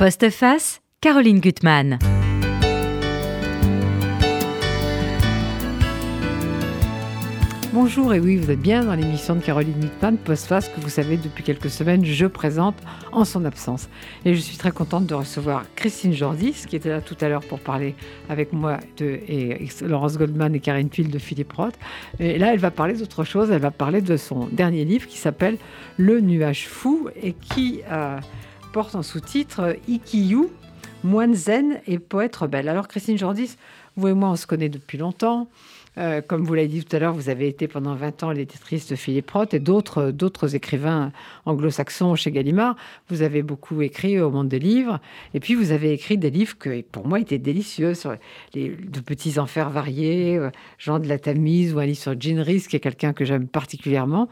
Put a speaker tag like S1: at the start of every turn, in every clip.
S1: Postface, Caroline Gutmann.
S2: Bonjour et oui, vous êtes bien dans l'émission de Caroline Gutmann, Postface, que vous savez depuis quelques semaines, je présente en son absence. Et je suis très contente de recevoir Christine Jordis, qui était là tout à l'heure pour parler avec moi de et Laurence Goldman et Karine Pile de Philippe Roth. Et là, elle va parler d'autre chose, elle va parler de son dernier livre qui s'appelle Le nuage fou et qui... Euh, porte en sous-titre Ikiyu, moine zen et poète rebelle. Alors Christine Jordis, vous et moi, on se connaît depuis longtemps. Euh, comme vous l'avez dit tout à l'heure, vous avez été pendant 20 ans l'éditrice de Philippe Roth et d'autres, écrivains anglo-saxons chez Gallimard. Vous avez beaucoup écrit au monde des livres. Et puis, vous avez écrit des livres qui, pour moi, étaient délicieux sur les, de petits enfers variés, euh, Jean de la Tamise ou un livre sur Jean Rhys, qui est quelqu'un que j'aime particulièrement.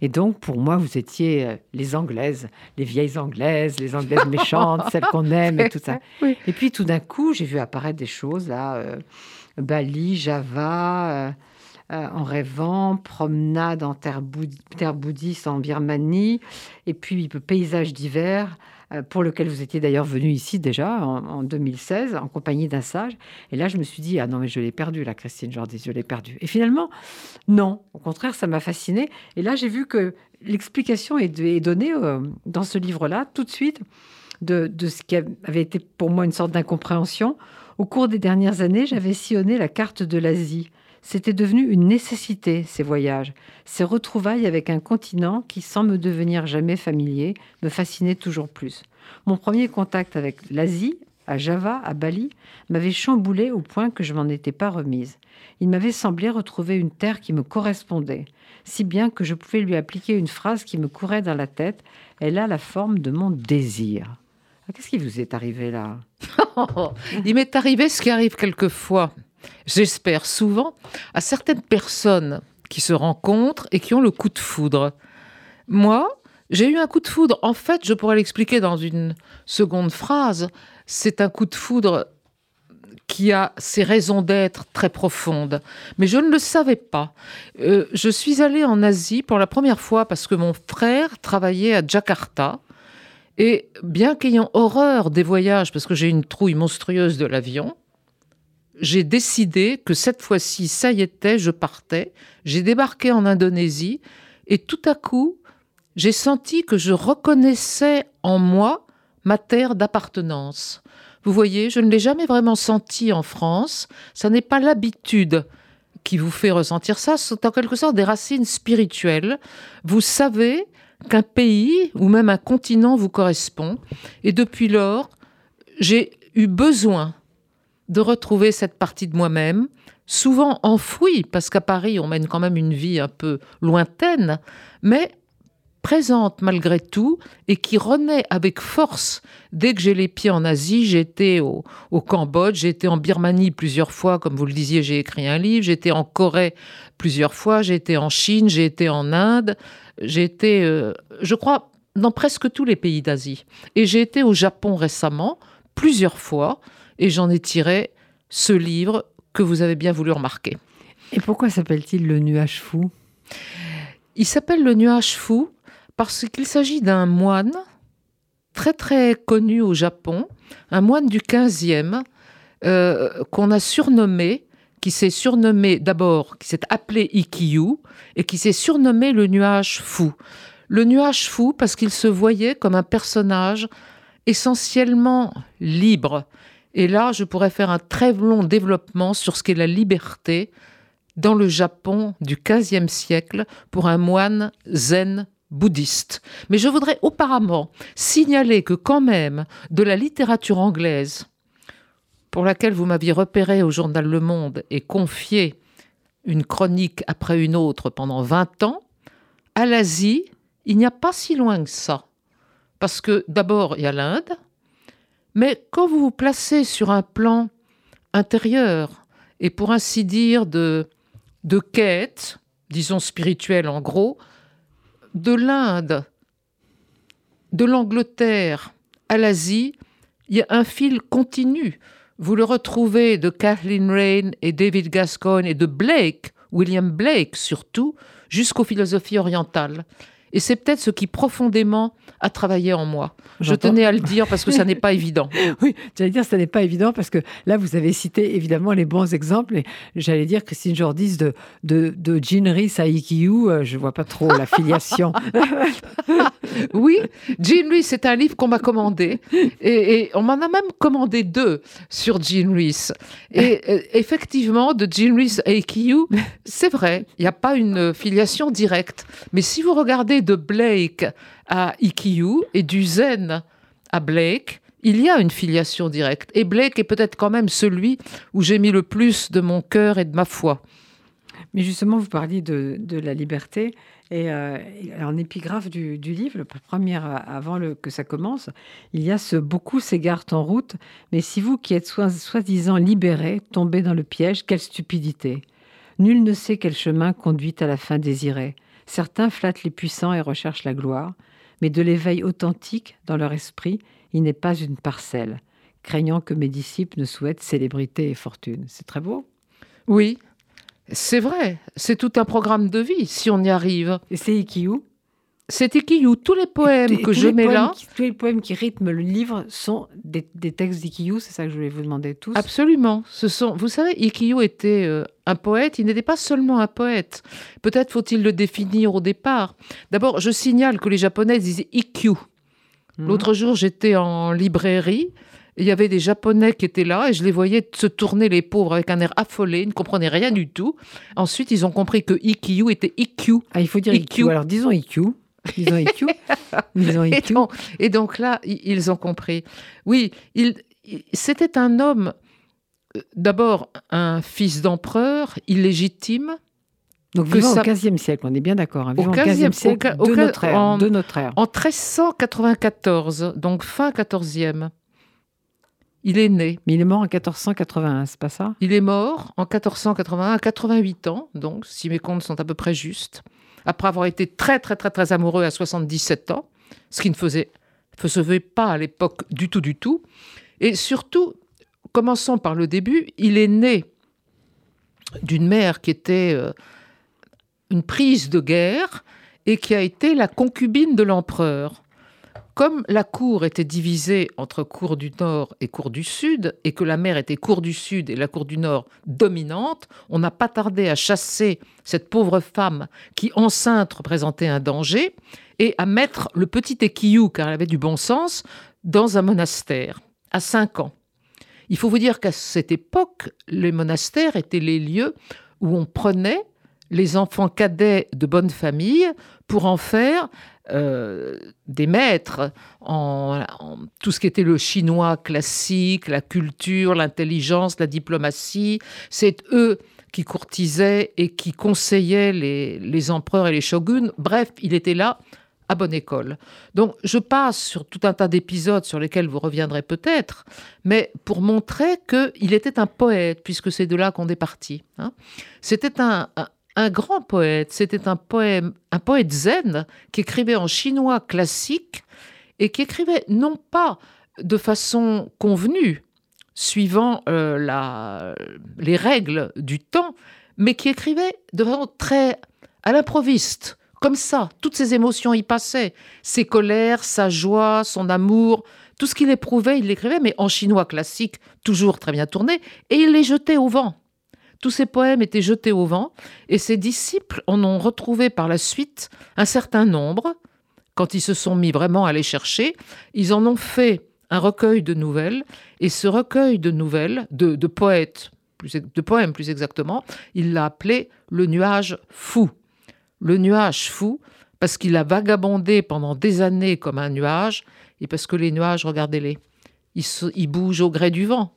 S2: Et donc, pour moi, vous étiez euh, les Anglaises, les vieilles Anglaises, les Anglaises méchantes, celles qu'on aime et tout ça. Et puis, tout d'un coup, j'ai vu apparaître des choses là, euh, Bali, Java, euh, en rêvant, promenade en terre, bouddhiste en Birmanie, et puis paysage d'hiver. Pour lequel vous étiez d'ailleurs venu ici déjà en, 2016 en compagnie d'un sage. Et là, je me suis dit, ah non, mais je l'ai perdu, la Christine Jordi, je l'ai perdu. Et finalement, non, au contraire, ça m'a fasciné. Et là, j'ai vu que l'explication est, donnée euh, dans ce livre-là, tout de suite, de, ce qui avait été pour moi une sorte d'incompréhension. Au cours des dernières années, j'avais sillonné la carte de l'Asie. C'était devenu une nécessité, ces voyages, ces retrouvailles avec un continent qui, sans me devenir jamais familier, me fascinait toujours plus. Mon premier contact avec l'Asie, à Java, à Bali, m'avait chamboulé au point que je m'en étais pas remise. Il m'avait semblé retrouver une terre qui me correspondait, si bien que je pouvais lui appliquer une phrase qui me courait dans la tête. Elle a la forme de mon désir. Ah, qu'est-ce qui vous est arrivé là?
S3: Il m'est arrivé ce qui arrive quelquefois, j'espère souvent, à certaines personnes qui se rencontrent et qui ont le coup de foudre. Moi, j'ai eu un coup de foudre. En fait, je pourrais l'expliquer dans une seconde phrase. C'est un coup de foudre qui a ses raisons d'être très profondes. Mais je ne le savais pas. Euh, je suis allée en Asie pour la première fois parce que mon frère travaillait à Jakarta. Et bien qu'ayant horreur des voyages, parce que j'ai une trouille monstrueuse de l'avion, j'ai décidé que cette fois-ci, ça y était, je partais. J'ai débarqué en Indonésie et tout à coup, j'ai senti que je reconnaissais en moi ma terre d'appartenance. Vous voyez, je ne l'ai jamais vraiment senti en France. Ça n'est pas l'habitude qui vous fait ressentir ça, c'est en quelque sorte des racines spirituelles. Vous savez qu'un pays ou même un continent vous correspond. Et depuis lors, j'ai eu besoin de retrouver cette partie de moi-même, souvent enfouie, parce qu'à Paris, on mène quand même une vie un peu lointaine, mais présente malgré tout et qui renaît avec force dès que j'ai les pieds en Asie. J'étais au, au Cambodge, j'étais en Birmanie plusieurs fois, comme vous le disiez, j'ai écrit un livre, j'étais en Corée plusieurs fois, j'étais en Chine, j'ai été en Inde, j'ai été, euh, je crois, dans presque tous les pays d'Asie. Et j'ai été au Japon récemment, plusieurs fois, et j'en ai tiré ce livre que vous avez bien voulu remarquer.
S2: Et pourquoi s'appelle-t-il Le Nuage Fou?
S3: Il s'appelle Le Nuage Fou parce qu'il s'agit d'un moine très très connu au Japon, un moine du 15e euh, qu'on a surnommé, qui s'est surnommé d'abord, qui s'est appelé Ikiyu et qui s'est surnommé le nuage fou. Le nuage fou parce qu'il se voyait comme un personnage essentiellement libre. Et là, je pourrais faire un très long développement sur ce qu'est la liberté dans le Japon du 15e siècle pour un moine zen bouddhiste. Mais je voudrais auparavant signaler que quand même de la littérature anglaise, pour laquelle vous m'aviez repéré au journal Le Monde et confié une chronique après une autre pendant 20 ans, à l'Asie, il n'y a pas si loin que ça. Parce que d'abord, il y a l'Inde, mais quand vous vous placez sur un plan intérieur, et pour ainsi dire de, quête, disons spirituelle en gros, de l'Inde, de l'Angleterre à l'Asie, il y a un fil continu. Vous le retrouvez de Kathleen Rain et David Gascoigne et de Blake, William Blake surtout, jusqu'aux philosophies orientales. Et c'est peut-être ce qui profondément a travaillé en moi. Je tenais à le dire parce que ça n'est pas évident.
S2: Oui, j'allais dire, ça n'est pas évident parce que là, vous avez cité évidemment les bons exemples. Et j'allais dire, Christine Jordis, de, de, de à Ikiu, euh, je vois pas trop la filiation.
S3: Oui, Jean Rhys, c'est un livre qu'on m'a commandé. Et, et on m'en a même commandé deux sur Jean Rhys. Et euh, effectivement, de Jean Rhys à Ikiu, c'est vrai, il n'y a pas une filiation directe. Mais si vous regardez de Blake à Ikiu et du Zen à Blake, il y a une filiation directe. Et Blake est peut-être quand même celui où j'ai mis le plus de mon cœur et de ma foi.
S2: Mais justement, vous parliez de, la liberté. Et euh, en épigraphe du, livre, le premier avant le, que ça commence, il y a ce beaucoup s'égarent en route, mais si vous qui êtes soi- soi-disant libérés, tombez dans le piège, quelle stupidité. Nul ne sait quel chemin conduit à la fin désirée. Certains flattent les puissants et recherchent la gloire, mais de l'éveil authentique dans leur esprit, il n'est pas une parcelle, craignant que mes disciples ne souhaitent célébrité et fortune. C'est très beau.
S3: Oui, c'est vrai, c'est tout un programme de vie si on y arrive.
S2: Et c'est Ikiu.
S3: C'est Ikiyu. Tous les poèmes que
S2: tous
S3: je mets là,
S2: qui- tous les poèmes qui rythment le livre sont des, des textes d'Ikiyu, c'est ça que je voulais vous demander tous.
S3: absolument. Ce sont, vous savez, Ikiyu était euh, un poète. Il n'était pas seulement un poète. Peut-être faut-il le définir au départ. D'abord, je signale que les Japonais disaient Ikkyu.
S2: Mhm.
S3: L'autre jour, j'étais en librairie. Il y avait des Japonais qui étaient là et je les voyais se tourner les pauvres avec un air affolé, ils ne comprenaient rien du tout. Ensuite, ils ont compris que Ikiyu était Ikkyu.
S2: Ah, il faut dire
S3: Ikkyu.
S2: Alors disons Ikiyu. Disons Ikiyu. disons
S3: Et
S2: Ikiyu.
S3: donc, et donc là, ils ont compris. Oui, c'était un homme, euh, d'abord un fils d'empereur, illégitime,
S2: Donc vivant
S3: ça-
S2: au XVe siècle, on est bien d'accord. hein,
S3: Au
S2: vivant au
S3: 15e
S2: XVe siècle
S3: au
S2: de notre ère.
S3: en-
S2: De notre ère.
S3: en 1394, donc fin 14e. Il est né.
S2: Mais il est mort en 1481, c'est pas ça?
S3: Il est mort en 1481 à 88 ans, donc si mes comptes sont à peu près justes, après avoir été très très très très amoureux à 77 ans, ce qui ne faisait, faisait pas à l'époque du tout du tout. Et surtout, commençons par le début, il est né d'une mère qui était euh, une prise de guerre et qui a été la concubine de l'empereur. Comme la cour était divisée entre cour du Nord et cour du Sud, et que la mer était cour du Sud et la cour du Nord dominante, on n'a pas tardé à chasser cette pauvre femme qui, enceinte, représentait un danger, et à mettre le petit Ekiyu, car elle avait du bon sens, dans un monastère, à 5 ans. Il faut vous dire qu'à cette époque, les monastères étaient les lieux où on prenait les enfants cadets de bonne famille pour en faire euh, des maîtres en, tout ce qui était le chinois classique, la culture, l'intelligence, la diplomatie. C'est eux qui courtisaient et qui conseillaient les, empereurs et les shoguns. Bref, il était là à bonne école. Donc je passe sur tout un tas d'épisodes sur lesquels vous reviendrez peut-être, mais pour montrer qu'il était un poète, puisque c'est de là qu'on est parti. hein. C'était un- un grand poète, c'était un, poème, un poète zen qui écrivait en chinois classique et qui écrivait non pas de façon convenue, suivant euh, la, les règles du temps, mais qui écrivait de façon très à l'improviste, comme ça. Toutes ses émotions y passaient, ses colères, sa joie, son amour, tout ce qu'il éprouvait, il l'écrivait, mais en chinois classique, toujours très bien tourné, et il les jetait au vent. Tous ses poèmes étaient jetés au vent, et ses disciples en ont retrouvé par la suite un certain nombre. Quand ils se sont mis vraiment à les chercher, ils en ont fait un recueil de nouvelles, et ce recueil de nouvelles, de, poètes, de poèmes plus exactement, il l'a appelé le nuage fou. Le nuage fou, parce qu'il a vagabondé pendant des années comme un nuage, et parce que les nuages, regardez-les, ils bougent au gré du vent.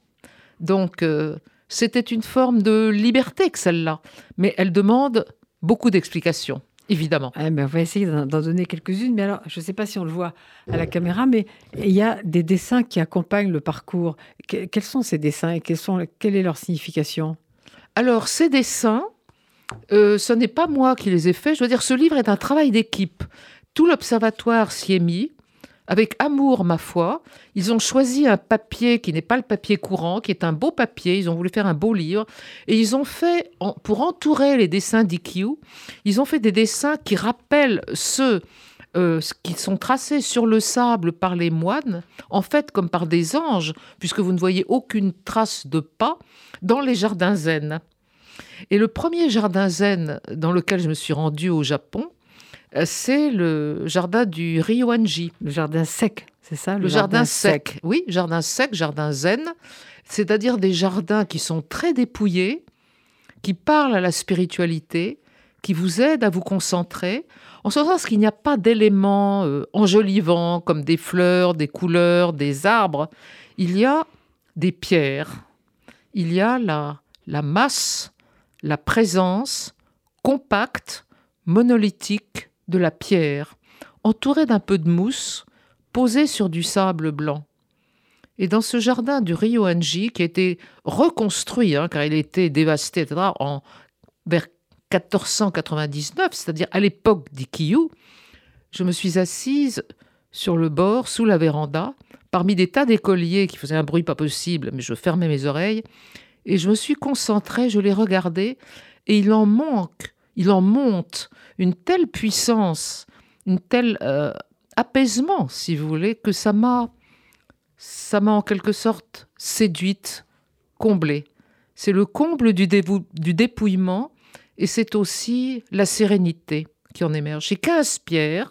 S3: Donc, euh, c'était une forme de liberté que celle-là, mais elle demande beaucoup d'explications, évidemment.
S2: Eh ben, on va essayer d'en d'en donner quelques-unes. Mais alors, je ne sais pas si on le voit à la caméra, mais il y a des dessins qui accompagnent le parcours. Que- quels sont ces dessins et quels sont, quelle est leur signification?
S3: Alors, ces dessins, euh, ce n'est pas moi qui les ai faits. Je veux dire, ce livre est un travail d'équipe. Tout l'observatoire s'y est mis, avec amour, ma foi. Ils ont choisi un papier qui n'est pas le papier courant, qui est un beau papier. Ils ont voulu faire un beau livre. Et ils ont fait, pour entourer les dessins d'IQ, ils ont fait des dessins qui rappellent ceux euh, qui sont tracés sur le sable par les moines, en fait comme par des anges, puisque vous ne voyez aucune trace de pas dans les jardins zen. Et le premier jardin zen dans lequel je me suis rendue au Japon, c'est le jardin du Ryoanji.
S2: Le jardin sec, c'est ça
S3: Le, jardin, sec. Oui, jardin sec, jardin zen. C'est-à-dire des jardins qui sont très dépouillés, qui parlent à la spiritualité, qui vous aident à vous concentrer, en ce sens qu'il n'y a pas d'éléments euh, enjolivants comme des fleurs, des couleurs, des arbres. Il y a des pierres. Il y a la, la masse, la présence compacte, monolithique de la pierre, entourée d'un peu de mousse, posée sur du sable blanc. Et dans ce jardin du Rio Anji, qui a été reconstruit, hein, car il été dévasté, etc., en, vers 1499, c'est-à-dire à, l'époque d'Ikiyu, je me suis assise sur le bord, sous la véranda, parmi des tas d'écoliers qui faisaient un bruit pas possible, mais je fermais mes oreilles, et je me suis concentrée, je les regardais, et il en manque, il en monte une telle puissance, une telle euh, apaisement, si vous voulez, que ça m'a, ça m'a en quelque sorte séduite, comblée. C'est le comble du, du dépouillement et c'est aussi la sérénité qui en émerge. J'ai 15 pierres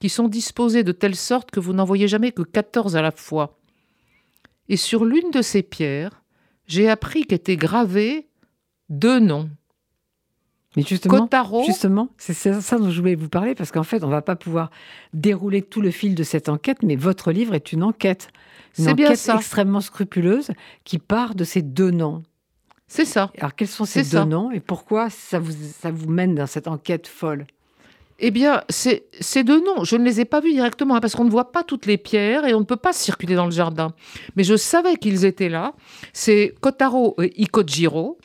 S3: qui sont disposées de telle sorte que vous n'en voyez jamais que 14 à la fois. Et sur l'une de ces pierres, j'ai appris qu'étaient gravés deux noms.
S2: Mais justement, justement, c'est ça dont je voulais vous parler, parce qu'en fait, on ne va pas pouvoir dérouler tout le fil de cette enquête, mais votre livre est une enquête. Une enquête extrêmement scrupuleuse qui part de ces deux noms.
S3: C'est ça.
S2: Alors, quels sont ces deux noms et pourquoi ça vous, ça vous mène dans cette enquête folle?
S3: Eh bien, ces, deux noms, je ne les ai pas vus directement, hein, parce qu'on ne voit pas toutes les pierres et on ne peut pas circuler dans le jardin. Mais je savais qu'ils étaient là. C'est Kotaro et Ikojiro.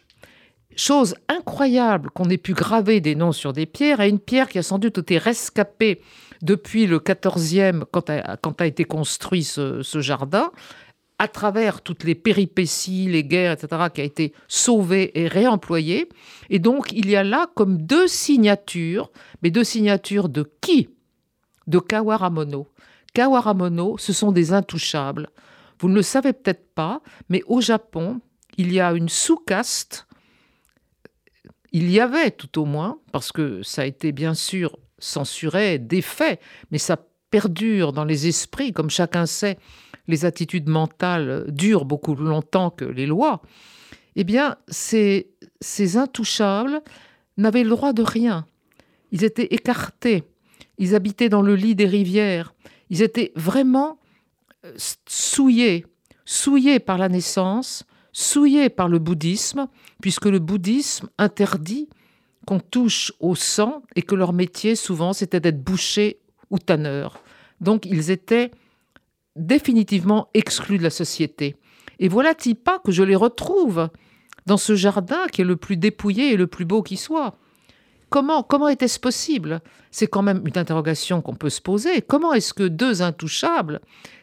S3: Chose incroyable qu'on ait pu graver des noms sur des pierres, à une pierre qui a sans doute été rescapée depuis le 14e, quand a, été construit ce, ce jardin, à travers toutes les péripéties, les guerres, etc., qui a été sauvé et réemployé. Et donc, il y a là comme deux signatures, mais deux signatures de qui? De Kawaramono. Kawaramono, ce sont des intouchables. Vous ne le savez peut-être pas, mais au Japon, il y a une sous-caste, il y avait tout au moins, parce que ça a été bien sûr censuré, défait, mais ça perdure dans les esprits, comme chacun sait les attitudes mentales durent beaucoup plus longtemps que les lois, eh bien, ces, ces intouchables n'avaient le droit de rien. Ils étaient écartés, ils habitaient dans le lit des rivières, ils étaient vraiment euh, souillés, souillés par la naissance, souillés par le bouddhisme, puisque le bouddhisme interdit qu'on touche au sang et que leur métier, souvent, c'était d'être boucher ou tanneur. Donc, ils étaient définitivement exclus de la société. Et voilà-t-il pas que je les retrouve dans ce jardin qui est le plus dépouillé et le plus beau qui soit. Comment, était-ce possible? C'est quand même une interrogation qu'on peut se poser. Comment est-ce que deux intouchables,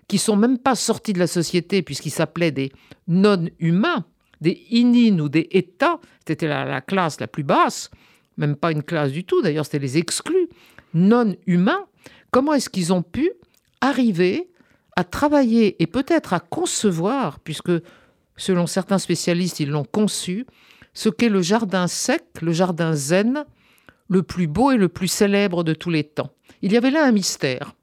S3: qui sont même pas sortis de la société puisqu'ils s'appelaient des non-humains, des inines ou des états, c'était la, la classe la plus basse, même pas une classe du tout, d'ailleurs c'était les exclus, non-humains, comment est-ce qu'ils ont pu arriver à travailler et peut-être à concevoir, puisque selon certains spécialistes, ils l'ont conçu, ce qu'est le jardin sec, le jardin zen, le plus beau et le plus célèbre de tous les temps. Il y avait là un mystère.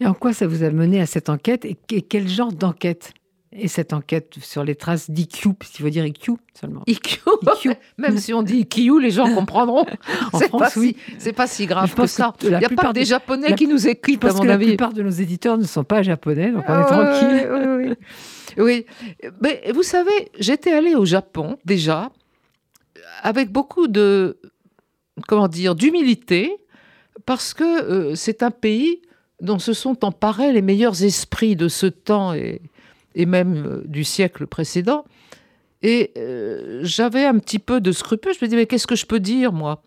S2: Et en quoi ça vous a mené à cette enquête et quel genre d'enquête et cette enquête sur les traces d'IQ, puisqu'il faut dire IQ seulement.
S3: IQ, même si on dit IQ, les gens comprendront. en France, oui. C'est pas si grave que ça. Il n'y a pas des Japonais qui nous écoutent,
S2: parce que La plupart de nos éditeurs ne sont pas japonais, donc on est tranquille.
S3: Oui, oui, oui. Mais vous savez, j'étais allée au Japon déjà avec beaucoup de, comment dire, d'humilité, parce que euh, c'est un pays dont se sont emparés les meilleurs esprits de ce temps et, et même euh, du siècle précédent. Et euh, j'avais un petit peu de scrupule. Je me disais, mais qu'est-ce que je peux dire, moi?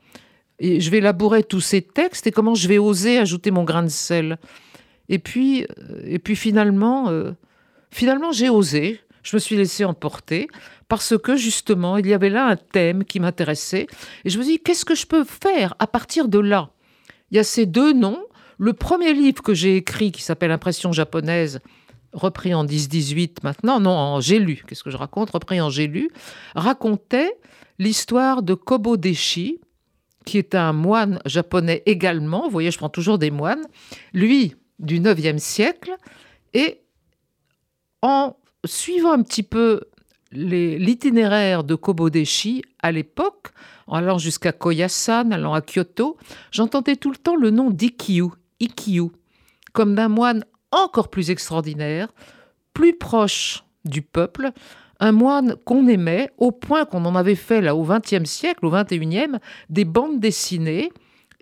S3: Et je vais labourer tous ces textes et comment je vais oser ajouter mon grain de sel? Et puis, et puis finalement, finalement j'ai osé. Je me suis laissé emporter parce que justement, il y avait là un thème qui m'intéressait. Et je me dis, qu'est-ce que je peux faire à partir de là? Il y a ces deux noms. Le premier livre que j'ai écrit, qui s'appelle Impression japonaise, repris en 10-18 maintenant, non, en j'ai lu, qu'est-ce que je raconte, repris en j'ai lu, racontait l'histoire de Kobo Deshi, qui est un moine japonais également, vous voyez, je prends toujours des moines, lui, du 9e siècle, et en suivant un petit peu l'itinéraire de Kobo Deshi à l'époque, en allant jusqu'à Koyasan, allant à Kyoto, j'entendais tout le temps le nom d'Ikyu, Ikyu, comme d'un moine encore plus extraordinaire, plus proche du peuple, un moine qu'on aimait au point qu'on en avait fait là au XXe siècle, au XXIe, des bandes dessinées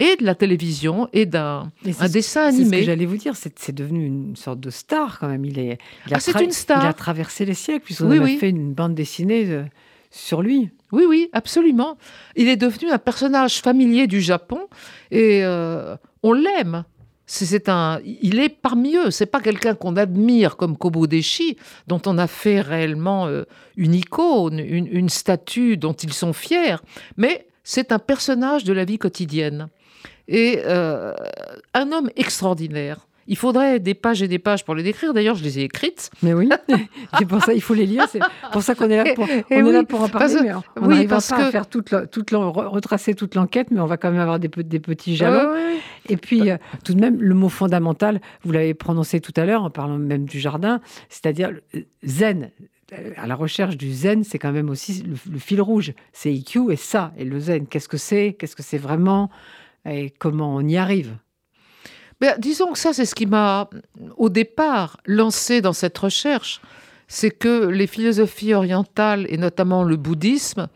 S3: et de la télévision et d'un dessin animé.
S2: C'est ce que j'allais vous dire, c'est devenu une sorte de star quand même. Il est,
S3: il a, ah, une star.
S2: Il a traversé les siècles puisqu'on a fait une bande dessinée euh, sur lui.
S3: Oui, oui, absolument. Il est devenu un personnage familier du Japon et euh, on l'aime. C'est un, il est parmi eux. C'est pas quelqu'un qu'on admire comme Kobodeshi, dont on a fait réellement euh, une icône, une, statue dont ils sont fiers. Mais c'est un personnage de la vie quotidienne et euh, un homme extraordinaire. Il faudrait des pages et des pages pour les décrire. D'ailleurs, je les ai écrites.
S2: Mais oui, c'est pour ça il faut les lire. C'est pour ça qu'on est là pour, on est là pour en parler. mais on oui, parce pas que... à faire toute, toute retracer toute l'enquête, mais on va quand même avoir des, des petits jalons. Et puis, euh, tout de même, le mot fondamental, vous l'avez prononcé tout à l'heure en parlant même du jardin, c'est-à-dire zen. À la recherche du zen, c'est quand même aussi le, fil rouge. C'est IQ et ça. Et le zen, qu'est-ce que c'est? Qu'est-ce que c'est vraiment? Et comment on y arrive?
S3: Ben, disons que ça, c'est ce qui m'a, au départ, lancé dans cette recherche. C'est que les philosophies orientales, et notamment le bouddhisme,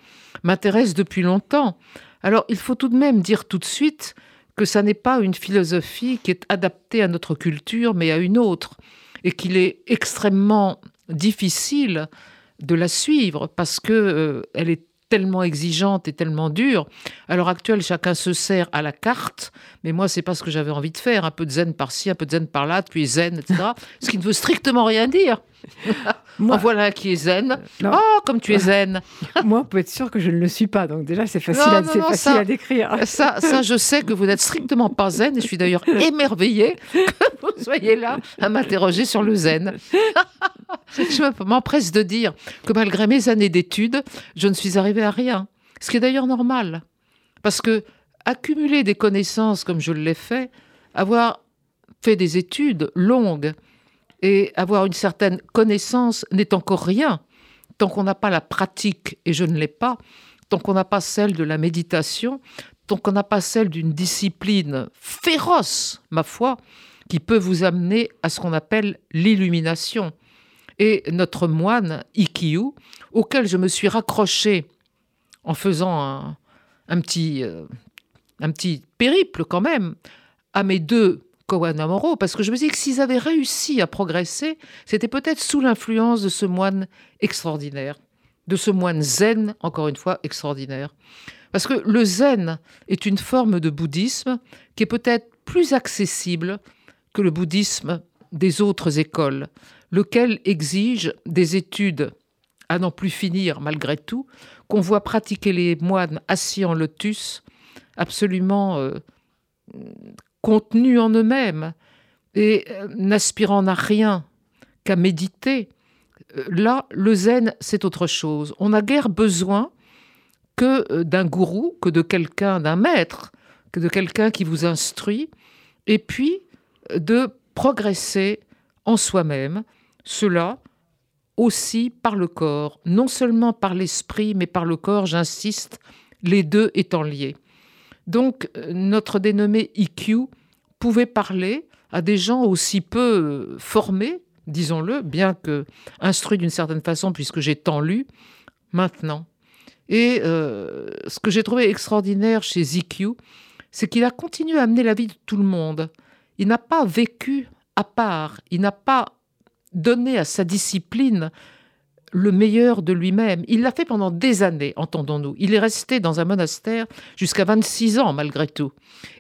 S3: m'intéressent depuis longtemps. Alors, il faut tout de même dire tout de suite que ça n'est pas une philosophie qui est adaptée à notre culture, mais à une autre, et qu'il est extrêmement difficile de la suivre parce que euh, elle est tellement exigeante et tellement dure. À l'heure actuelle, chacun se sert à la carte, mais moi, c'est pas ce que j'avais envie de faire. Un peu de zen par-ci, un peu de zen par-là, puis zen, etc. ce qui ne veut strictement rien dire. Moi, voilà qui est zen. Oh, comme tu es zen.
S2: Moi, on peut être sûr que je ne le suis pas. Donc déjà, c'est facile, à, facile ça, à décrire.
S3: Ça, ça, je sais que vous n'êtes strictement pas zen. Et je suis d'ailleurs émerveillée que vous soyez là à m'interroger sur le zen. je m'empresse de dire que malgré mes années d'études, je ne suis arrivée à rien. Ce qui est d'ailleurs normal. Parce que accumuler des connaissances comme je l'ai fait, avoir fait des études longues, et avoir une certaine connaissance n'est encore rien tant qu'on n'a pas la pratique, et je ne l'ai pas, tant qu'on n'a pas celle de la méditation, tant qu'on n'a pas celle d'une discipline féroce, ma foi, qui peut vous amener à ce qu'on appelle l'illumination. Et notre moine, Ikkyu, auquel je me suis raccroché en faisant un, petit, euh, un petit périple quand même, à mes deux Kowanamoro, parce que je me dis que s'ils avaient réussi à progresser, c'était peut-être sous l'influence de ce moine extraordinaire, de ce moine zen, encore une fois, extraordinaire. Parce que le zen est une forme de bouddhisme qui est peut-être plus accessible que le bouddhisme des autres écoles, lequel exige des études à n'en plus finir malgré tout, qu'on voit pratiquer les moines assis en lotus, absolument euh, contenus en eux-mêmes et euh, n'aspirant à rien qu'à méditer, euh, là, le zen, c'est autre chose. On n'a guère besoin que euh, d'un gourou, que de quelqu'un, d'un maître, que de quelqu'un qui vous instruit, et puis de progresser en soi-même, cela aussi par le corps, non seulement par l'esprit, mais par le corps, j'insiste, les deux étant liés. Donc notre dénommé IQ pouvait parler à des gens aussi peu euh, formés, disons-le, bien que instruits d'une certaine façon, puisque j'ai tant lu, maintenant. Et euh, ce que j'ai trouvé extraordinaire chez ZQ, c'est qu'il a continué à amener la vie de tout le monde. Il n'a pas vécu à part, il n'a pas donné à sa discipline le meilleur de lui-même. Il l'a fait pendant des années, entendons-nous. Il est resté dans un monastère jusqu'à 26 ans, malgré tout.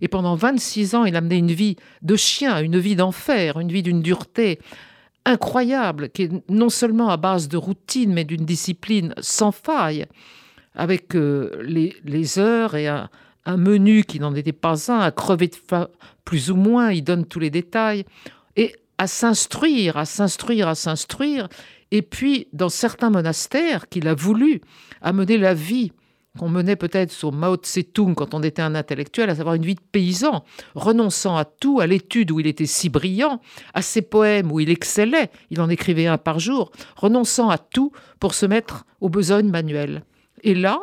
S3: Et pendant 26 ans, il a mené une vie de chien, une vie d'enfer, une vie d'une dureté incroyable, qui est non seulement à base de routine, mais d'une discipline sans faille, avec euh, les, heures et un, menu qui n'en était pas un, à crever de faim plus ou moins, il donne tous les détails, et à s'instruire, à s'instruire, à s'instruire. Et puis, dans certains monastères qu'il a voulu amener la vie qu'on menait peut-être sur Mao Tse-tung quand on était un intellectuel, à savoir une vie de paysan, renonçant à tout, à l'étude où il était si brillant, à ses poèmes où il excellait, il en écrivait un par jour, renonçant à tout pour se mettre aux besognes manuelles. Et là,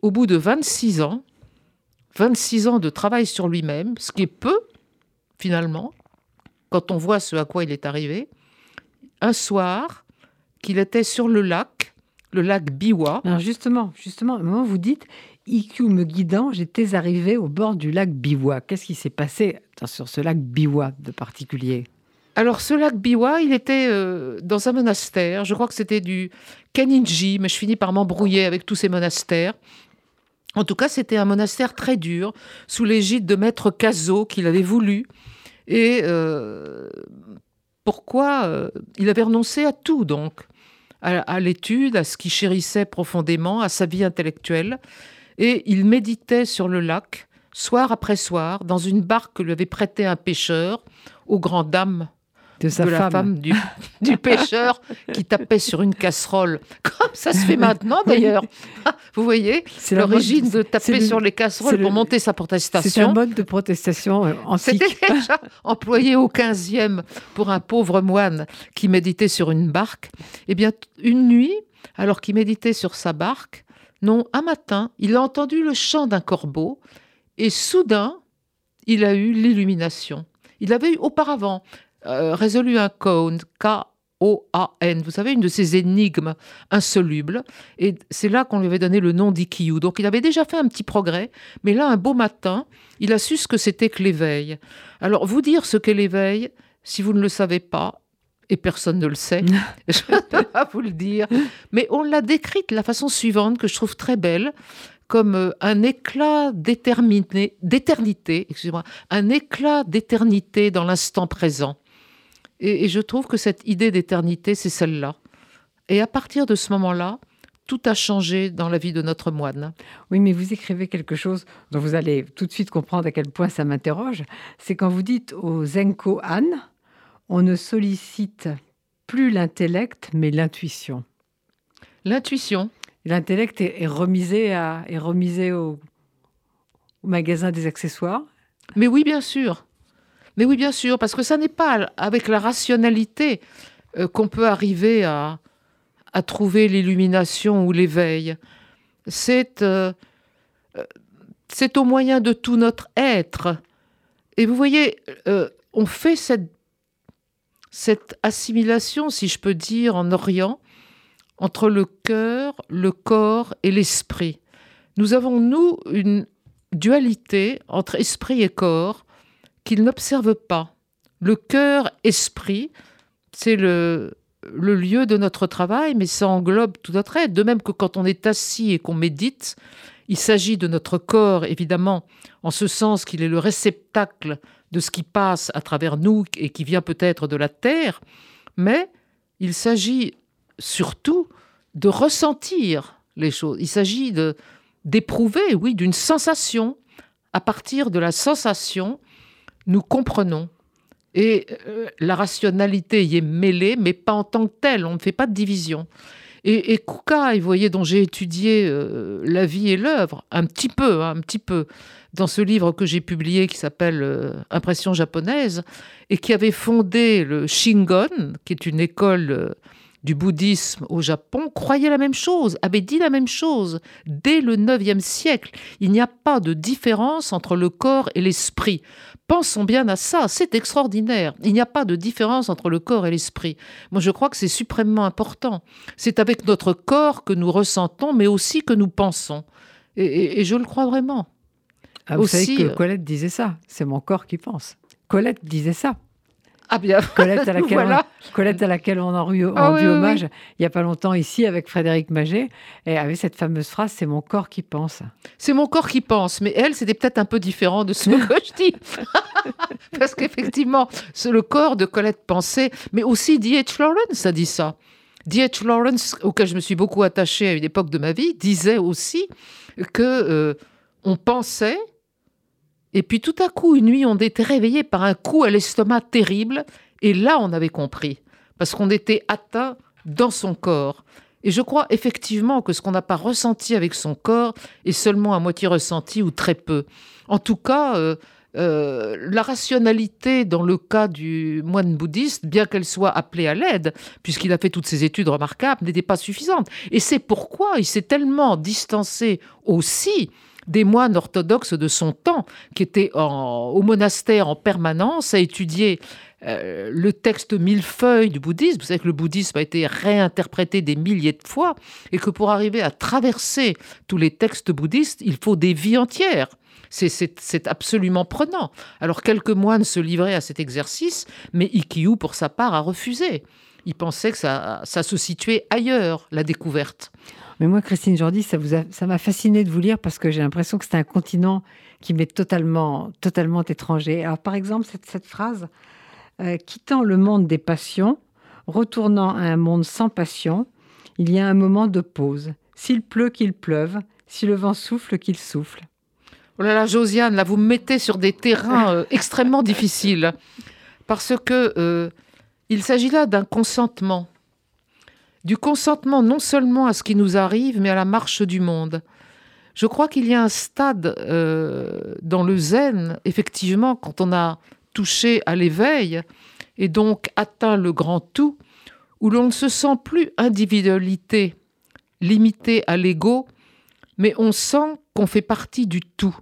S3: au bout de 26 ans, 26 ans de travail sur lui-même, ce qui est peu, finalement, quand on voit ce à quoi il est arrivé, un soir, qu'il était sur le lac, le lac Biwa.
S2: Alors justement, justement, à un moment vous dites, IQ me guidant, j'étais arrivé au bord du lac Biwa. Qu'est-ce qui s'est passé sur ce lac Biwa de particulier?
S3: Alors, ce lac Biwa, il était euh, dans un monastère. Je crois que c'était du Keninji, mais je finis par m'embrouiller avec tous ces monastères. En tout cas, c'était un monastère très dur, sous l'égide de maître Kazo, qu'il avait voulu. Et euh, pourquoi euh, il avait renoncé à tout, donc à, l'étude, à ce qu'il chérissait profondément, à sa vie intellectuelle. Et il méditait sur le lac, soir après soir, dans une barque que lui avait prêtée un pêcheur, aux grandes dames
S2: de, sa
S3: la femme du, pêcheur qui tapait sur une casserole, comme ça se fait maintenant d'ailleurs. Vous voyez, c'est l'origine de taper sur les casseroles pour monter sa protestation.
S2: C'est un mode de protestation euh, antique.
S3: C'était déjà employé au 15e pour un pauvre moine qui méditait sur une barque. Eh bien, une nuit, alors qu'il méditait sur sa barque, non, un matin, il a entendu le chant d'un corbeau et soudain, il a eu l'illumination. Il avait eu auparavant euh, résolu un cône, K-O-A-N, vous savez, une de ces énigmes insolubles. Et c'est là qu'on lui avait donné le nom d'Ikiyu. Donc il avait déjà fait un petit progrès, mais là, un beau matin, il a su ce que c'était que l'éveil. Alors, vous dire ce qu'est l'éveil, si vous ne le savez pas, et personne ne le sait, je ne peux pas vous le dire, mais on l'a décrite de la façon suivante, que je trouve très belle comme euh, un éclat d'éternité, excusez-moi, un éclat d'éternité dans l'instant présent. Et, je trouve que cette idée d'éternité, c'est celle-là. Et à partir de ce moment-là, tout a changé dans la vie de notre moine.
S2: Oui, mais vous écrivez quelque chose dont vous allez tout de suite comprendre à quel point ça m'interroge. C'est quand vous dites au Zenko Han, on ne sollicite plus l'intellect, mais l'intuition.
S3: L'intuition.
S2: L'intellect est, remisé, à, est remisé au, au magasin des accessoires.
S3: Mais oui, bien sûr. Mais oui, bien sûr, parce que ça n'est pas avec la rationalité euh, qu'on peut arriver à, trouver l'illumination ou l'éveil. C'est euh, euh, c'est au moyen de tout notre être. Et vous voyez, on fait cette, cette assimilation, si je peux dire, en Orient, entre le cœur, le corps et l'esprit. Nous avons, nous, une dualité entre esprit et corps qu'il n'observe pas. Le cœur-esprit, c'est le, lieu de notre travail, mais ça englobe tout notre être. De même que quand on est assis et qu'on médite, il s'agit de notre corps, évidemment, en ce sens qu'il est le réceptacle de ce qui passe à travers nous et qui vient peut-être de la terre, mais il s'agit surtout de ressentir les choses. Il s'agit d'éprouver, oui, d'une sensation. À partir de la sensation, nous comprenons. Et euh, la rationalité y est mêlée, mais pas en tant que telle, on ne fait pas de division. Et, et Kukai, vous voyez, dont j'ai étudié euh, la vie et l'œuvre, un petit peu, hein, un petit peu, dans ce livre que j'ai publié qui s'appelle euh, Impression japonaise, et qui avait fondé le Shingon, qui est une école du bouddhisme au Japon croyait la même chose, avait dit la même chose. Dès le IXe siècle, il n'y a pas de différence entre le corps et l'esprit. Pensons bien à ça, c'est extraordinaire. Il n'y a pas de différence entre le corps et l'esprit. Moi, je crois que c'est suprêmement important. C'est avec notre corps que nous ressentons, mais aussi que nous pensons. Et, je le crois vraiment.
S2: Ah, vous savez que euh, Colette disait ça. C'est mon corps qui pense. Colette disait ça.
S3: Ah bien,
S2: Colette à laquelle,
S3: voilà.
S2: on, Colette à laquelle on a rendu,
S3: Ah
S2: rendu
S3: oui, oui,
S2: hommage il n'y a pas longtemps ici avec Frédéric Maget, et avec cette fameuse phrase C'est mon corps qui pense.
S3: C'est mon corps qui pense, mais elle, c'était peut-être un peu différent de ce que je dis. Parce qu'effectivement, c'est le corps de Colette pensait, mais aussi D.H. Lawrence a dit ça. D.H. Lawrence, auquel je me suis beaucoup attachée à une époque de ma vie, disait aussi que euh, on pensait, et puis tout à coup, une nuit, on était réveillé par un coup à l'estomac terrible, et là, on avait compris, parce qu'on était atteint dans son corps. Et je crois effectivement que ce qu'on n'a pas ressenti avec son corps est seulement à moitié ressenti ou très peu. En tout cas, euh, euh, la rationalité dans le cas du moine bouddhiste, bien qu'elle soit appelée à l'aide, puisqu'il a fait toutes ces études remarquables, n'était pas suffisante. Et c'est pourquoi il s'est tellement distancé aussi des moines orthodoxes de son temps, qui étaient en- au monastère en permanence à étudier euh, le texte millefeuille du bouddhisme. Vous savez que le bouddhisme a été réinterprété des milliers de fois et que pour arriver à traverser tous les textes bouddhistes, il faut des vies entières. C'est- absolument prenant. Alors quelques moines se livraient à cet exercice, mais Ikkyu, pour sa part, a refusé. Il pensait que ça se situait ailleurs, la découverte.
S2: Mais moi, Christine Jordi, ça vous a- ça m'a fasciné de vous lire parce que j'ai l'impression que c'est un continent qui m'est totalement, totalement étranger. Alors, par exemple, cette, cette phrase euh, quittant le monde des passions, retournant à un monde sans passion, il y a un moment de pause. S'il pleut, qu'il pleuve. Si le vent souffle, qu'il souffle.
S3: Oh là là, Josiane, là, vous me mettez sur des terrains euh, extrêmement difficiles. Parce que euh, il s'agit là d'un consentement. Du consentement non seulement à ce qui nous arrive, mais à la marche du monde. Je crois qu'il y a un stade euh, dans le zen, effectivement, quand on a touché à l'éveil et donc atteint le grand tout, où l'on ne se sent plus individualité limitée à l'ego, mais on sent qu'on fait partie du tout.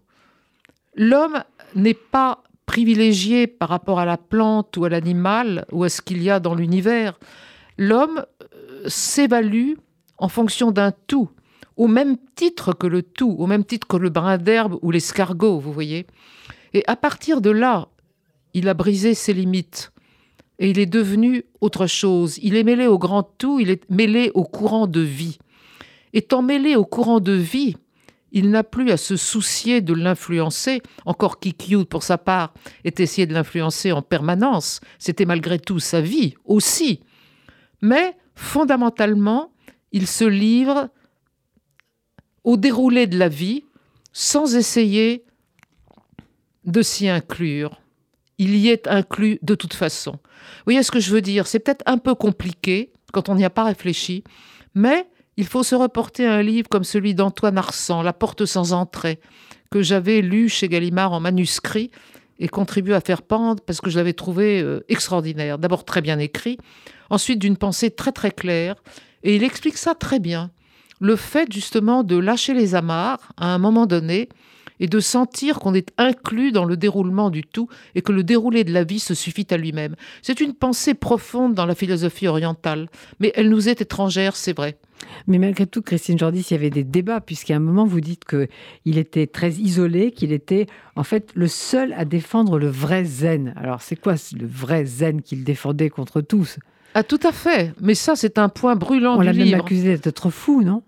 S3: L'homme n'est pas privilégié par rapport à la plante ou à l'animal ou à ce qu'il y a dans l'univers. L'homme s'évalue en fonction d'un tout, au même titre que le tout, au même titre que le brin d'herbe ou l'escargot, vous voyez. Et à partir de là, il a brisé ses limites et il est devenu autre chose. Il est mêlé au grand tout, il est mêlé au courant de vie. Étant mêlé au courant de vie, il n'a plus à se soucier de l'influencer, encore Kikyu, pour sa part, est essayé de l'influencer en permanence. C'était malgré tout sa vie aussi. Mais fondamentalement, il se livre au déroulé de la vie sans essayer de s'y inclure. Il y est inclus de toute façon. Vous voyez ce que je veux dire? C'est peut-être un peu compliqué quand on n'y a pas réfléchi, mais il faut se reporter à un livre comme celui d'Antoine Arsan, La porte sans entrée, que j'avais lu chez Gallimard en manuscrit et contribué à faire pendre parce que je l'avais trouvé euh, extraordinaire. D'abord très bien écrit, ensuite d'une pensée très très claire, et il explique ça très bien. Le fait justement de lâcher les amarres à un moment donné et de sentir qu'on est inclus dans le déroulement du tout et que le déroulé de la vie se suffit à lui-même. C'est une pensée profonde dans la philosophie orientale, mais elle nous est étrangère, c'est vrai.
S2: Mais malgré tout, Christine Jordi, il y avait des débats, puisqu'à un moment, vous dites qu'il était très isolé, qu'il était en fait le seul à défendre le vrai zen. Alors, c'est quoi le vrai zen qu'il défendait contre tous?
S3: Ah, tout à fait. Mais ça, c'est un point brûlant
S2: On
S3: du
S2: l'a même
S3: livre.
S2: accusé d'être fou, non?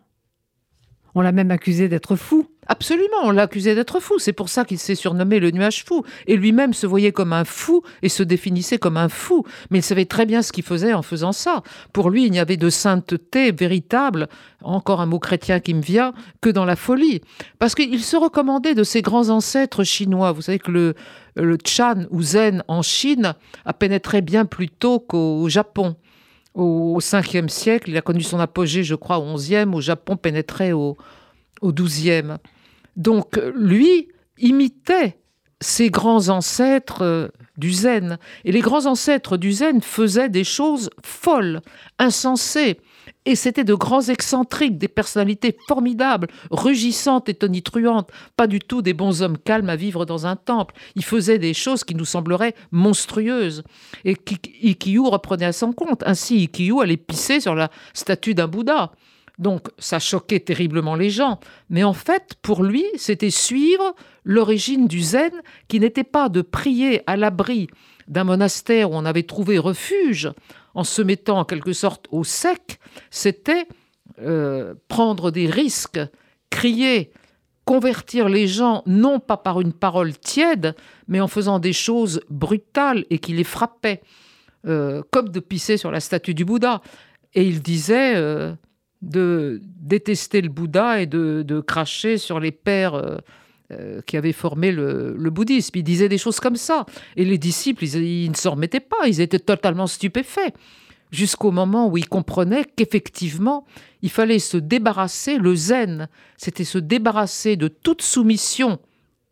S2: On l'a même accusé d'être fou.
S3: Absolument, on l'a accusé d'être fou. C'est pour ça qu'il s'est surnommé le nuage fou. Et lui-même se voyait comme un fou et se définissait comme un fou. Mais il savait très bien ce qu'il faisait en faisant ça. Pour lui, il n'y avait de sainteté véritable, encore un mot chrétien qui me vient, que dans la folie. Parce qu'il se recommandait de ses grands ancêtres chinois. Vous savez que le, Chan ou Zen en Chine a pénétré bien plus tôt qu'au Japon. Au 5e siècle, il a connu son apogée, je crois, au 11e. Au Japon, pénétré au, au 12e. Donc lui imitait ses grands ancêtres euh, du zen. Et les grands ancêtres du zen faisaient des choses folles, insensées. Et c'était de grands excentriques, des personnalités formidables, rugissantes et tonitruantes, pas du tout des bons hommes calmes à vivre dans un temple. Ils faisaient des choses qui nous sembleraient monstrueuses. Et Ikkyu reprenait à son compte. Ainsi, Ikkyu allait pisser sur la statue d'un Bouddha. Donc ça choquait terriblement les gens. Mais en fait, pour lui, c'était suivre l'origine du zen, qui n'était pas de prier à l'abri d'un monastère où on avait trouvé refuge en se mettant en quelque sorte au sec, c'était euh, prendre des risques, crier, convertir les gens non pas par une parole tiède, mais en faisant des choses brutales et qui les frappaient, euh, comme de pisser sur la statue du Bouddha. Et il disait euh, de détester le Bouddha et de, cracher sur les pères euh, qui avaient formé le, bouddhisme. Il disait des choses comme ça. Et les disciples, ils, ne s'en remettaient pas, ils étaient totalement stupéfaits. Jusqu'au moment où ils comprenaient qu'effectivement, il fallait se débarrasser, le zen, c'était se débarrasser de toute soumission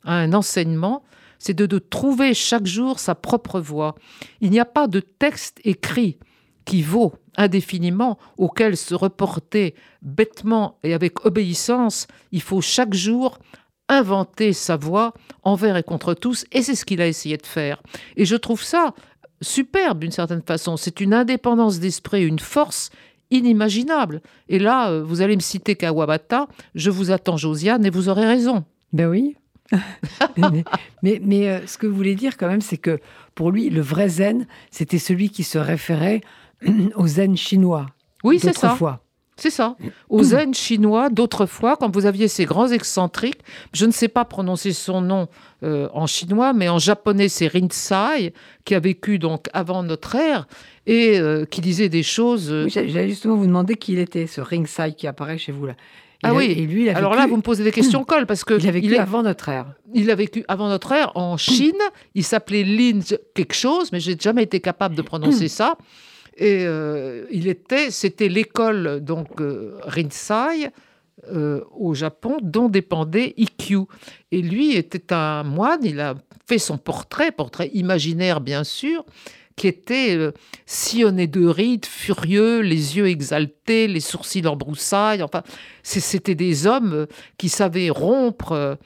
S3: à un enseignement, c'est de, de trouver chaque jour sa propre voie. Il n'y a pas de texte écrit qui vaut indéfiniment, auquel se reporter bêtement et avec obéissance, il faut chaque jour inventer sa voix envers et contre tous, et c'est ce qu'il a essayé de faire. Et je trouve ça superbe d'une certaine façon. C'est une indépendance d'esprit, une force inimaginable. Et là, euh, vous allez me citer Kawabata, je vous attends Josiane, et vous aurez raison.
S2: Ben oui. mais, mais, euh, ce que vous voulez dire quand même, c'est que pour lui, le vrai zen, c'était celui qui se référait au zen chinois.
S3: Oui, c'est ça. C'est ça. Au zen chinois d'autrefois, quand vous aviez ces grands excentriques, je ne sais pas prononcer son nom euh, en chinois, mais en japonais c'est Rinzai, qui a vécu donc avant notre ère et euh, qui disait des choses. Euh,
S2: j'allais justement vous demander qui il était, ce Rinzai qui apparaît chez vous là.
S3: ah oui. Et lui, Alors là, vous me posez des questions colle parce que
S2: il a vécu avant notre ère.
S3: Il a vécu avant notre ère en Chine. Il s'appelait Lin quelque chose, mais j'ai jamais été capable de prononcer ça. Et euh, il était, c'était l'école donc euh, Rinzai euh, au Japon dont dépendait Ikkyu. Et lui était un moine. Il a fait son portrait, portrait imaginaire bien sûr, qui était sillonné de rides, furieux, les yeux exaltés, les sourcils en broussailles. Enfin, c'était des hommes qui savaient rompre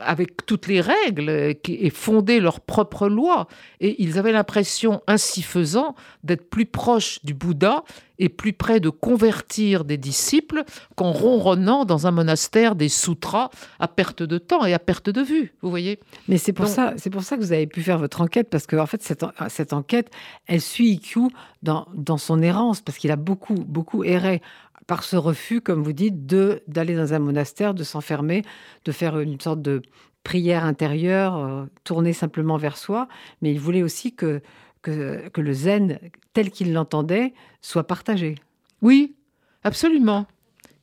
S3: avec toutes les règles et fonder leurs propres lois. Et ils avaient l'impression, ainsi faisant, d'être plus proches du Bouddha et plus près de convertir des disciples qu'en ronronnant dans un monastère des sutras à perte de temps et à perte de vue. Vous voyez
S2: Mais c'est pour, ça, c'est pour ça que vous avez pu faire votre enquête, parce que en fait, cette, cette enquête, elle suit Ikkyu dans, dans son errance, parce qu'il a beaucoup, beaucoup erré par ce refus, comme vous dites, de d'aller dans un monastère, de s'enfermer, de faire une sorte de prière intérieure, euh, tourner simplement vers soi. Mais il voulait aussi que, que, que le zen, tel qu'il l'entendait, soit partagé.
S3: Oui, absolument.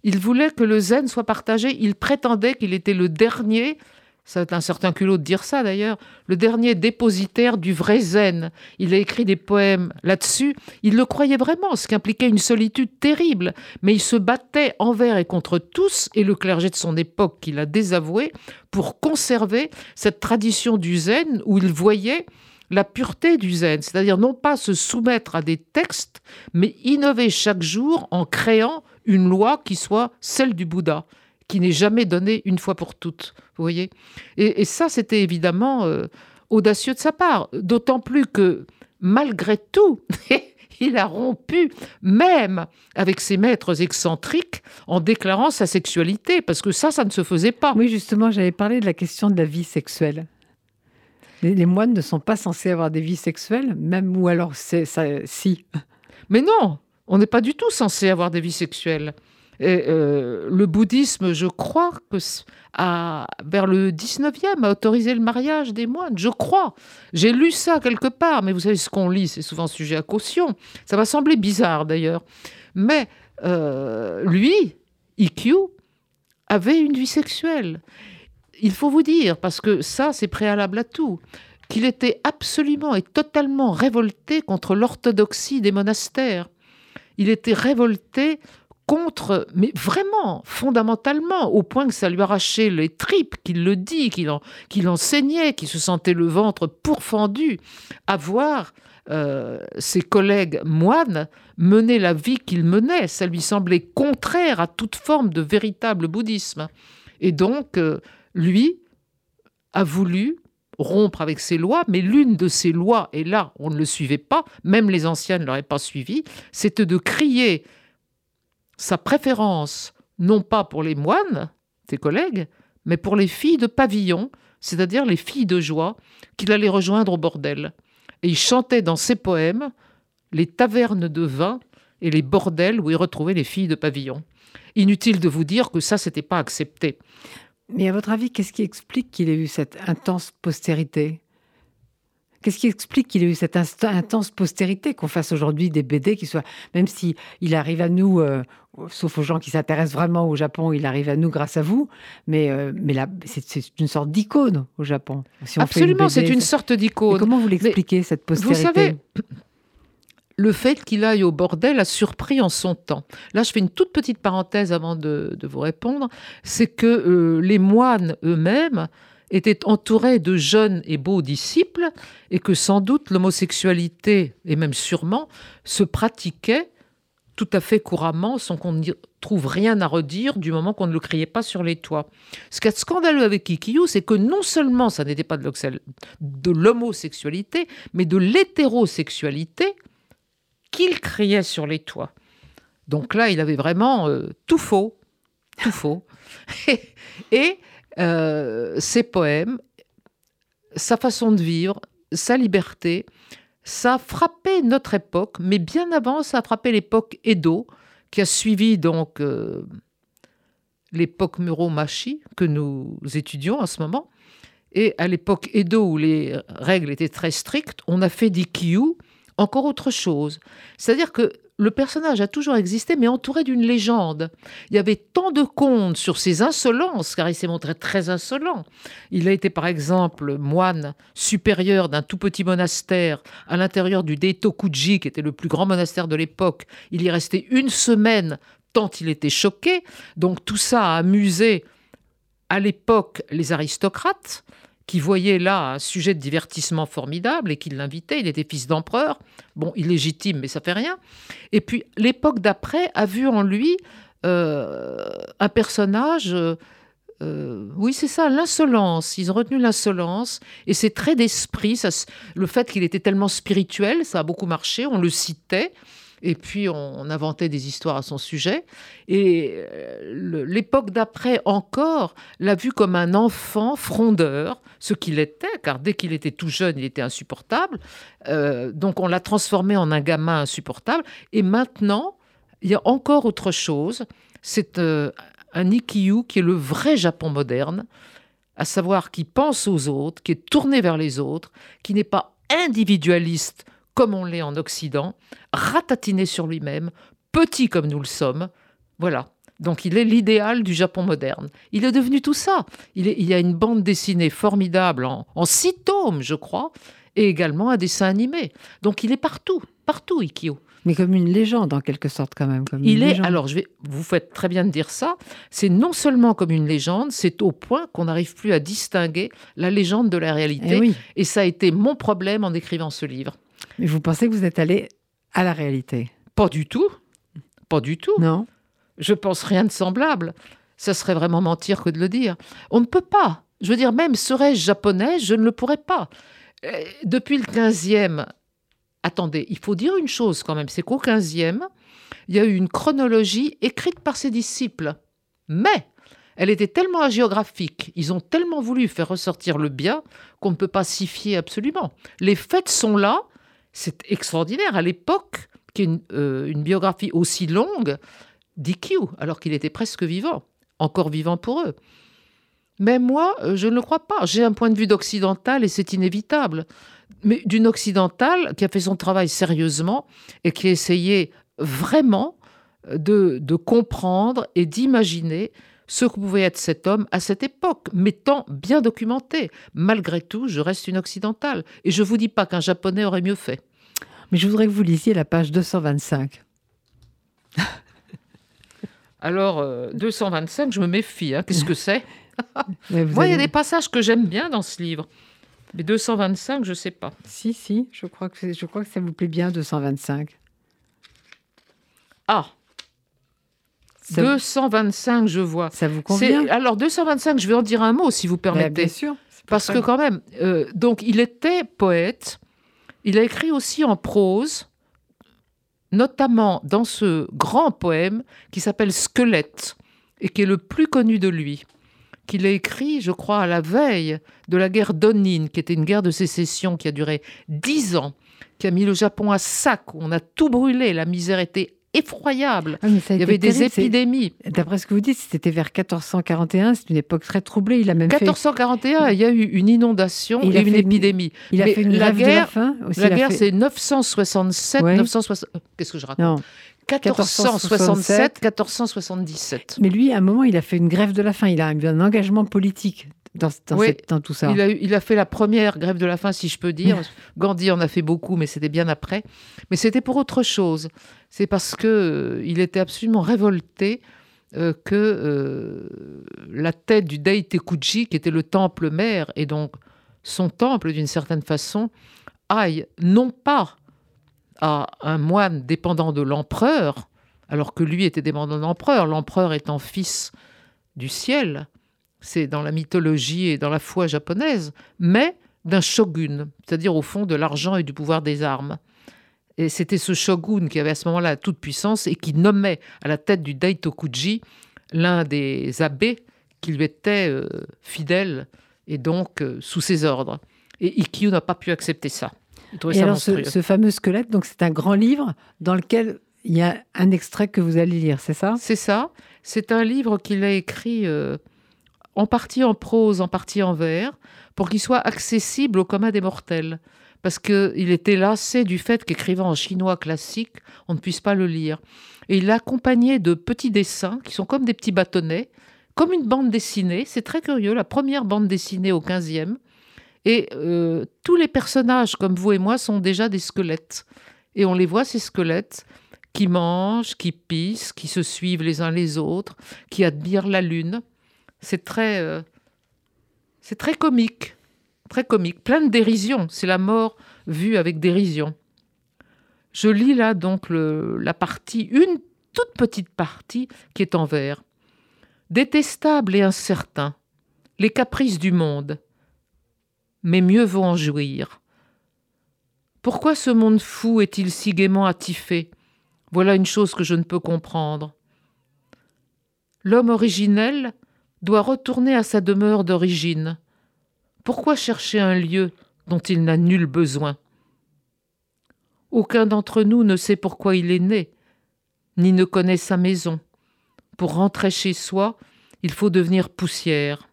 S3: Il voulait que le zen soit partagé. Il prétendait qu'il était le dernier c'est un certain culot de dire ça d'ailleurs, le dernier dépositaire du vrai zen. Il a écrit des poèmes là-dessus. Il le croyait vraiment, ce qui impliquait une solitude terrible. Mais il se battait envers et contre tous, et le clergé de son époque qu'il a désavoué, pour conserver cette tradition du zen où il voyait la pureté du zen, c'est-à-dire non pas se soumettre à des textes, mais innover chaque jour en créant une loi qui soit celle du Bouddha qui n'est jamais donné une fois pour toutes. Vous voyez et, ça, c'était évidemment euh, audacieux de sa part. D'autant plus que, malgré tout, il a rompu même avec ses maîtres excentriques en déclarant sa sexualité, parce que ça, ça ne se faisait pas.
S2: Oui, justement, j'avais parlé de la question de la vie sexuelle. Les, moines ne sont pas censés avoir des vies sexuelles, même ou alors c'est ça, si.
S3: Mais non, on n'est pas du tout censé avoir des vies sexuelles. Euh, le bouddhisme, je crois que vers le 19e a autorisé le mariage des moines, je crois. J'ai lu ça quelque part, mais vous savez ce qu'on lit, c'est souvent sujet à caution. Ça va sembler bizarre d'ailleurs. Mais euh, lui, Ikkyu, avait une vie sexuelle. Il faut vous dire, parce que ça c'est préalable à tout, qu'il était absolument et totalement révolté contre l'orthodoxie des monastères. Il était révolté contre, mais vraiment, fondamentalement, au point que ça lui arrachait les tripes, qu'il le dit, qu'il en, qu'il enseignait, qu'il se sentait le ventre pourfendu, à voir euh, ses collègues moines mener la vie qu'il menait. Ça lui semblait contraire à toute forme de véritable bouddhisme. Et donc, euh, lui a voulu rompre avec ses lois, mais l'une de ses lois, et là, on ne le suivait pas, même les anciens ne l'auraient pas suivi, c'était de crier sa préférence, non pas pour les moines, ses collègues, mais pour les filles de pavillon, c'est-à-dire les filles de joie, qu'il allait rejoindre au bordel. Et il chantait dans ses poèmes les tavernes de vin et les bordels où il retrouvait les filles de pavillon. Inutile de vous dire que ça, c'était pas accepté.
S2: Mais à votre avis, qu'est-ce qui explique qu'il ait eu cette intense postérité? Qu'est-ce qui explique qu'il ait eu cette intense postérité qu'on fasse aujourd'hui des BD qui soient, même si il arrive à nous, euh, sauf aux gens qui s'intéressent vraiment au Japon, il arrive à nous grâce à vous, mais, euh, mais là, c'est une sorte d'icône au Japon.
S3: Absolument, c'est une sorte d'icône.
S2: Comment vous l'expliquez, cette postérité
S3: Vous savez, le fait qu'il aille au bordel a surpris en son temps. Là, je fais une toute petite parenthèse avant de, vous répondre. C'est que euh, les moines eux-mêmes étaient entourés de jeunes et beaux disciples et que sans doute l'homosexualité, et même sûrement, se pratiquait tout à fait couramment sans qu'on ne trouve rien à redire du moment qu'on ne le criait pas sur les toits. Ce qui est scandaleux avec Kikiyu, c'est que non seulement ça n'était pas de l'homosexualité, mais de l'hétérosexualité qu'il criait sur les toits. Donc là, il avait vraiment euh, tout faux, tout faux. et, euh, ses poèmes, sa façon de vivre, sa liberté, ça a frappé notre époque, mais bien avant, ça a frappé l'époque Edo, qui a suivi donc euh, l'époque Muromachi, que nous étudions en ce moment. Et à l'époque Edo, où les règles étaient très strictes, on a fait d'Ikiyu encore autre chose. C'est-à-dire que le personnage a toujours existé, mais entouré d'une légende. Il y avait tant de contes sur ses insolences, car il s'est montré très insolent. Il a été, par exemple, moine supérieur d'un tout petit monastère à l'intérieur du Deitokuji, qui était le plus grand monastère de l'époque. Il y restait une semaine, tant il était choqué. Donc tout ça a amusé à l'époque les aristocrates qui voyait là un sujet de divertissement formidable et qui l'invitait. Il était fils d'empereur, bon, illégitime, mais ça fait rien. Et puis l'époque d'après a vu en lui euh, un personnage. Euh, oui, c'est ça, l'insolence. Ils ont retenu l'insolence et ses traits d'esprit, le fait qu'il était tellement spirituel, ça a beaucoup marché. On le citait. Et puis on, inventait des histoires à son sujet. Et euh, l'époque d'après encore l'a vu comme un enfant frondeur, ce qu'il était, car dès qu'il était tout jeune, il était insupportable. Euh, donc on l'a transformé en un gamin insupportable. Et maintenant, il y a encore autre chose. C'est euh, un Ikkyu qui est le vrai Japon moderne, à savoir qui pense aux autres, qui est tourné vers les autres, qui n'est pas individualiste comme on l'est en Occident, ratatiné sur lui-même, petit comme nous le sommes. Voilà. Donc il est l'idéal du Japon moderne. Il est devenu tout ça. Il, y a une bande dessinée formidable en, six tomes, je crois, et également un dessin animé. Donc il est partout, partout, Ikio.
S2: Mais comme une légende, en quelque sorte, quand même. Comme
S3: il est, alors je vais, vous faites très bien de dire ça, c'est non seulement comme une légende, c'est au point qu'on n'arrive plus à distinguer la légende de la réalité.
S2: Eh
S3: et ça a été mon problème en écrivant ce livre.
S2: Mais vous pensez que vous êtes allé à la réalité?
S3: Pas du tout. Pas du tout.
S2: Non.
S3: Je pense rien de semblable. Ça serait vraiment mentir que de le dire. On ne peut pas. Je veux dire, même serais-je japonais, je ne le pourrais pas. Euh, depuis le 15e, attendez, il faut dire une chose quand même, c'est qu'au 15e, il y a eu une chronologie écrite par ses disciples. Mais elle était tellement géographique, ils ont tellement voulu faire ressortir le bien qu'on ne peut pas s'y fier absolument. Les faits sont là, c'est extraordinaire. À l'époque, qu'une euh, une, biographie aussi longue d'IQ, alors qu'il était presque vivant, encore vivant pour eux. Mais moi, euh, je ne le crois pas. J'ai un point de vue d'occidental et c'est inévitable. Mais d'une occidentale qui a fait son travail sérieusement et qui a essayé vraiment de, de comprendre et d'imaginer ce que pouvait être cet homme à cette époque, m'étant bien documenté. Malgré tout, je reste une occidentale. Et je ne vous dis pas qu'un japonais aurait mieux fait.
S2: Mais je voudrais que vous lisiez la page 225.
S3: Alors, 225, euh, je me méfie. Hein. Qu'est-ce que c'est? Moi, il y a des passages que j'aime bien dans ce livre. Mais 225, je ne sais pas.
S2: Si, si, je crois, que je crois que ça vous plaît bien, 225.
S3: Ah 225, je vois.
S2: Ça vous convient
S3: Alors 225, je vais en dire un mot si vous permettez.
S2: bien sûr.
S3: Parce que quand même, euh, donc il était poète. Il a écrit aussi en prose, notamment dans ce grand poème qui s'appelle Squelette et qui est le plus connu de lui. qu'il a écrit, je crois, à la veille de la guerre d'Onin, qui était une guerre de sécession qui a duré dix ans, qui a mis le Japon à sac, où on a tout brûlé, la misère était effroyable.
S2: Ah,
S3: Il y avait des
S2: terrible,
S3: épidémies.
S2: D'après ce que vous dites, c'était vers 1441, c'est une époque très troublée. Il a même fait,
S3: 1441, il y a eu une inondation
S2: Il
S3: et
S2: a
S3: une épidémie.
S2: il a
S3: mais
S2: fait une
S3: la
S2: grève de la
S3: guerre-
S2: faim aussi.
S3: La guerre,
S2: fait-
S3: c'est 967,
S2: Ouais.
S3: 960. euh, Qu'est-ce que je raconte?
S2: Non,
S3: 1467, 1477.
S2: mais lui, à un moment, il a fait une grève de la faim. Il a eu un engagement politique dans, dans,
S3: Oui.
S2: cette- dans tout ça.
S3: Il a, eu- il a fait la première grève de la faim, si je peux dire. Gandhi en a fait beaucoup, mais c'était bien après. Mais c'était pour autre chose. C'est parce que euh, il était absolument révolté euh, que euh, la tête du Daitekuji, qui était le temple mère, et donc son temple d'une certaine façon, aille non pas à un moine dépendant de l'empereur, alors que lui était dépendant de l'empereur, l'empereur étant fils du ciel, c'est dans la mythologie et dans la foi japonaise, mais d'un shogun, c'est-à-dire au fond de l'argent et du pouvoir des armes. Et c'était ce shogun qui avait à ce moment-là toute puissance et qui nommait à la tête du Daitokuji l'un des abbés qui lui était euh, fidèle et donc euh, sous ses ordres. Et Ikkyu n'a pas pu accepter ça.
S2: Et
S3: ça
S2: alors, ce fameux squelette, donc c'est un grand livre dans lequel il y a un extrait que vous allez lire, c'est ça?
S3: C'est ça. C'est un livre qu'il a écrit euh, en partie en prose, en partie en vers, pour qu'il soit accessible au commun des mortels. Parce qu'il était lassé du fait qu'écrivant en chinois classique, on ne puisse pas le lire. Et il l'a accompagné de petits dessins qui sont comme des petits bâtonnets, comme une bande dessinée. C'est très curieux, la première bande dessinée au 15e. Et euh, tous les personnages, comme vous et moi, sont déjà des squelettes. Et on les voit, ces squelettes, qui mangent, qui pissent, qui se suivent les uns les autres, qui admirent la lune. C'est très, euh, c'est très comique, très comique, plein de dérision. C'est la mort vue avec dérision. Je lis là donc la partie, une toute petite partie qui est en vers. Détestable et incertain, les caprices du monde, mais mieux vaut en jouir. Pourquoi ce monde fou est-il si gaiement attifé? Voilà une chose que je ne peux comprendre. L'homme originel doit retourner à sa demeure d'origine. Pourquoi chercher un lieu dont il n'a nul besoin? Aucun d'entre nous ne sait pourquoi il est né, ni ne connaît sa maison. Pour rentrer chez soi, il faut devenir poussière.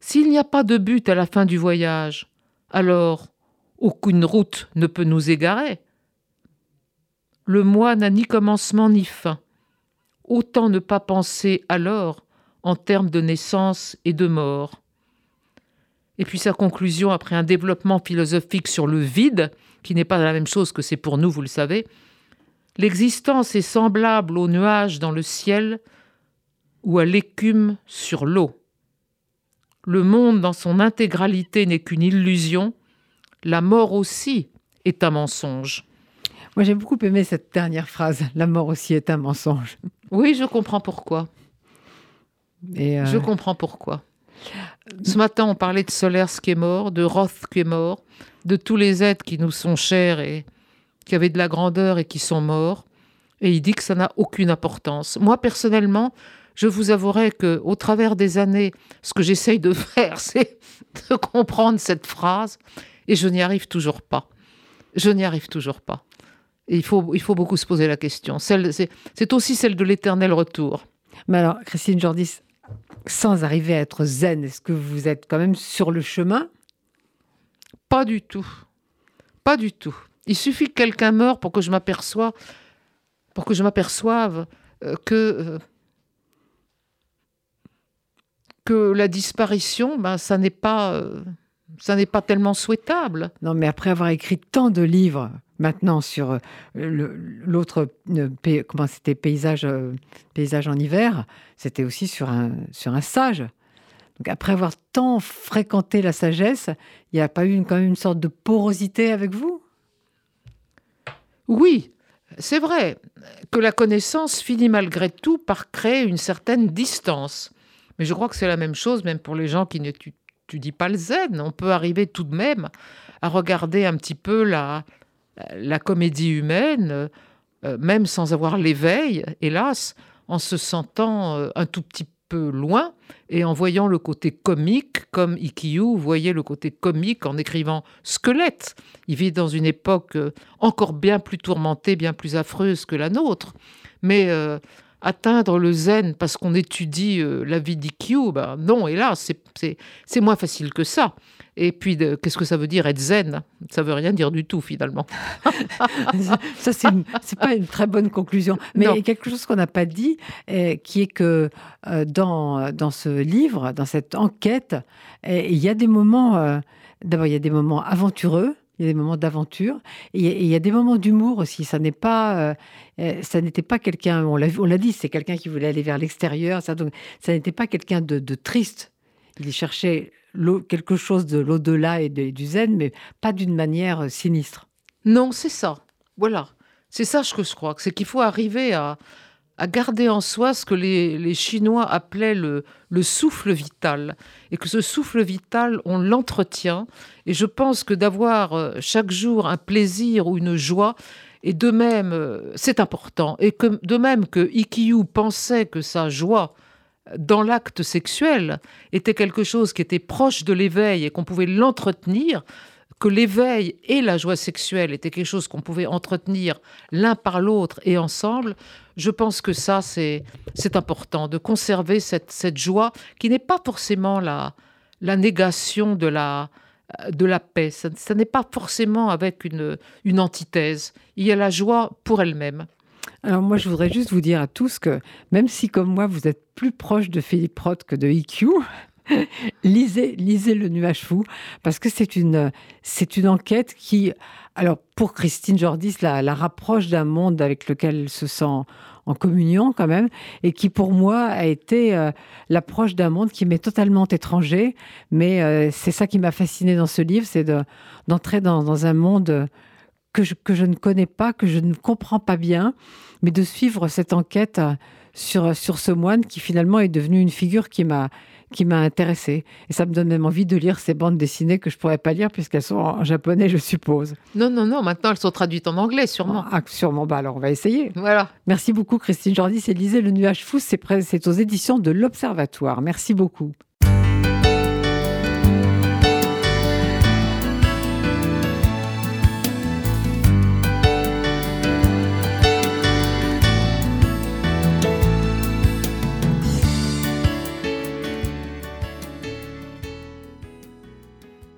S3: S'il n'y a pas de but à la fin du voyage, alors aucune route ne peut nous égarer. Le moi n'a ni commencement ni fin. Autant ne pas penser alors en termes de naissance et de mort. Et puis sa conclusion, après un développement philosophique sur le vide, qui n'est pas la même chose que c'est pour nous, vous le savez, l'existence est semblable au nuage dans le ciel ou à l'écume sur l'eau. Le monde dans son intégralité n'est qu'une illusion, la mort aussi est un mensonge.
S2: Moi, j'ai beaucoup aimé cette dernière phrase. La mort aussi est un mensonge.
S3: Oui, je comprends pourquoi.
S2: Et, euh,
S3: Je comprends pourquoi. Ce matin, on parlait de Solers qui est mort, de Roth qui est mort, de tous les êtres qui nous sont chers et qui avaient de la grandeur et qui sont morts. Et il dit que ça n'a aucune importance. Moi, personnellement, je vous avouerai que, au travers des années, ce que j'essaye de faire, c'est de comprendre cette phrase, et je n'y arrive toujours pas. Je n'y arrive toujours pas. Et il faut, il faut beaucoup se poser la question. C'est aussi celle de l'éternel retour.
S2: Mais alors, Christine Jordis, sans arriver à être zen, est-ce que vous êtes quand même sur le chemin?
S3: Pas du tout. Pas du tout. Il suffit que quelqu'un meure pour que je m'aperçoive, pour que je m'aperçoive euh, que euh, que la disparition, ben, ça n'est pas euh, ça n'est pas tellement souhaitable.
S2: Non, mais après avoir écrit tant de livres maintenant sur euh, l'autre, euh, comment c'était, paysage, euh, paysage en hiver, c'était aussi sur un, sur un sage. Donc après avoir tant fréquenté la sagesse, il n'y a pas eu quand même une sorte de porosité avec vous?
S3: Oui, c'est vrai que la connaissance finit malgré tout par créer une certaine distance. Mais je crois que c'est la même chose même pour les gens qui n'étudient pas le zen. On peut arriver tout de même à regarder un petit peu la, la comédie humaine, euh, même sans avoir l'éveil, hélas, en se sentant euh, un tout petit peu loin et en voyant le côté comique, comme Ikkyu voyait le côté comique en écrivant Squelette. Il vit dans une époque euh, encore bien plus tourmentée, bien plus affreuse que la nôtre. Mais euh, atteindre le zen parce qu'on étudie euh, la vie d'Ikkyu, ben non, hélas, c'est moins facile que ça. Et puis, qu'est-ce que ça veut dire être zen? Ça veut rien dire du tout, finalement.
S2: ça, c'est pas une très bonne conclusion. Mais il y a quelque chose qu'on n'a pas dit, eh, qui est que euh, dans, dans ce livre, dans cette enquête, eh, il y a des moments, euh, d'abord, il y a des moments aventureux, il y a des moments d'aventure et il y a des moments d'humour aussi. Ça n'est pas, euh, ça n'était pas quelqu'un. On l'a dit, c'est quelqu'un qui voulait aller vers l'extérieur. Ça, donc, ça n'était pas quelqu'un de, de, triste. Il cherchait quelque chose de l'au-delà et du zen, mais pas d'une manière euh, sinistre.
S3: Non, c'est ça. Voilà. C'est ça ce que je crois. C'est qu'il faut arriver à, garder en soi ce que les, Chinois appelaient le, le, souffle vital. Et que ce souffle vital, on l'entretient. Et je pense que d'avoir euh, chaque jour un plaisir ou une joie, et de même, euh, c'est important. Et que, de même que Ikkyu pensait que sa joie dans l'acte sexuel était quelque chose qui était proche de l'éveil et qu'on pouvait l'entretenir, que l'éveil et la joie sexuelle étaient quelque chose qu'on pouvait entretenir l'un par l'autre et ensemble, je pense que ça, c'est important, de conserver cette, cette joie qui n'est pas forcément la, la négation de la, de la paix. Ça, n'est pas forcément avec une, une antithèse. Il y a la joie pour elle-même.
S2: Alors moi, je voudrais juste vous dire à tous que même si comme moi, vous êtes plus proche de Philippe Roth que de IQ, lisez, lisez Le Nuage Fou, parce que c'est une, c'est une enquête qui, alors pour Christine Jordis, la, la rapproche d'un monde avec lequel elle se sent en communion quand même, et qui pour moi a été euh, l'approche d'un monde qui m'est totalement étranger, mais euh, c'est ça qui m'a fasciné dans ce livre, c'est d'entrer dans, dans, un monde que je, que je ne connais pas, que je ne comprends pas bien, mais de suivre cette enquête euh, sur, sur ce moine qui finalement est devenu une figure qui m'a qui m'a intéressée. Et ça me donne même envie de lire ces bandes dessinées que je pourrais pas lire puisqu'elles sont en japonais, je suppose.
S3: Non, non, non, maintenant elles sont traduites en anglais, sûrement.
S2: Ah, sûrement, bah alors on va essayer.
S3: Voilà.
S2: Merci beaucoup Christine Jordi, c'est Lisez le nuage fou, c'est aux éditions de l'Observatoire. Merci beaucoup.